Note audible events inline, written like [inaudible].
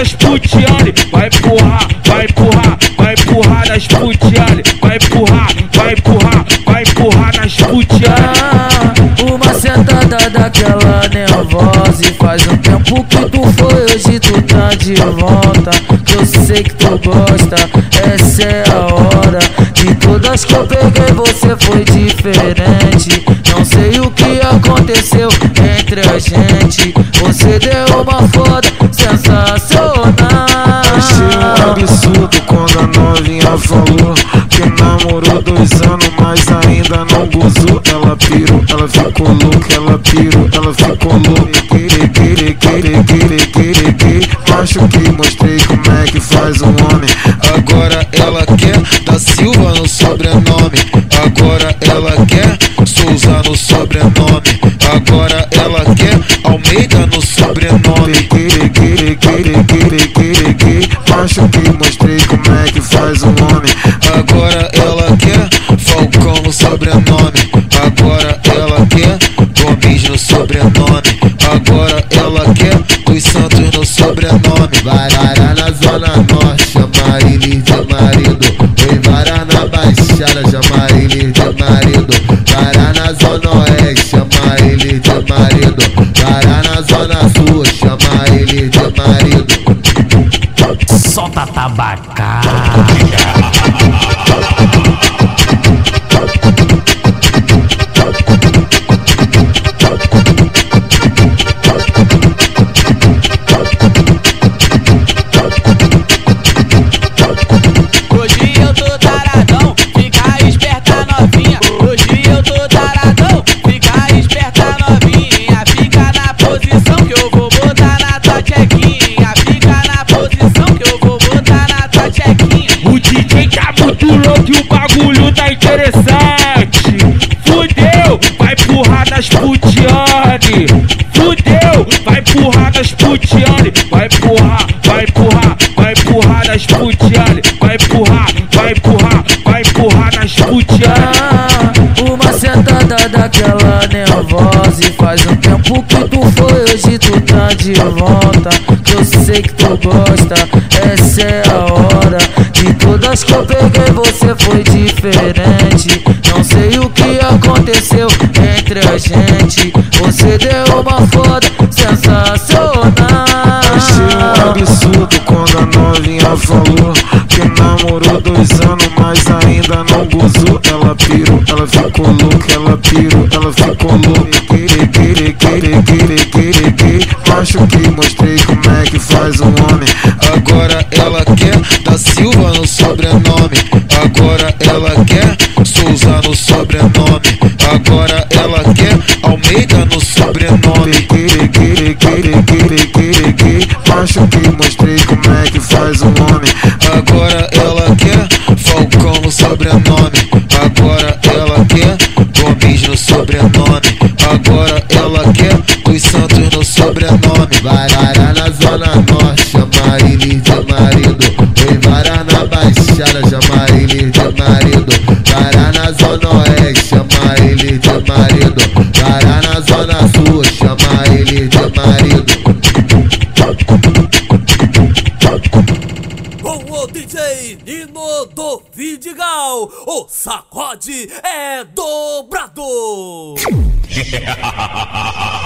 nas putiane, vai empurrar, vai empurrar, vai empurrar nas putiane, vai empurrar, vai empurrar, vai empurrar nas putiane. Uma sentada daquela nervosa E faz um tempo que tu foi, hoje tu tá de volta. Que eu sei que tu gosta, essa é a hora. De todas que eu peguei você foi diferente. Não sei o que aconteceu entre a gente. Você deu uma foda falou Que namorou dois anos, mas ainda não gozou. Ela pirou, ela ficou louca, ela pirou, ela ficou louca. Acho que mostrei como é que faz um homem. Agora ela quer da Silva no sobrenome. Agora ela quer Souza no sobrenome. Agora ela quer Almeida no sobrenome. Acho que mostrei sobrenome. Agora ela quer Dos Santos no sobrenome. Vai varar na zona norte, chama ele de marido. Oi, varar na baixada, chama ele de marido. Varar na zona oeste, chama ele de marido. Varar na zona sul, chama ele de marido. Solta tabacar. Vai empurrar, vai empurrar, vai empurrar nas putiane. Vai empurrar, vai empurrar, vai empurrar nas putiane. Ah, uma sentada daquela nervosa E faz um tempo que tu foi, hoje tu tá de volta. Que eu sei que tu gosta, essa é a hora. De todas que eu peguei você foi diferente. Não sei o que aconteceu entre a gente. Você deu uma foda sensacional falou Que namorou dois anos, mas ainda não gozou. Ela pirou, ela ficou louca, ela pirou, ela ficou louca. Acho que mostrei como é que faz um homem. Agora ela quer da Silva no sobrenome. Agora ela quer Souza no sobrenome. Agora ela quer Almeida no sobrenome. Acho que mostrei que faz um homem Agora ela quer Falcão no sobrenome. Agora ela quer Gomes no sobrenome. Agora ela quer Dos Santos no sobrenome. Vai na zona norte, chama ele de marido. Varar na baixada, chama ele de marido. Varar na zona oeste, chama ele de marido. Varar na zona do Vidigal, o sacode é dobrador. [laughs]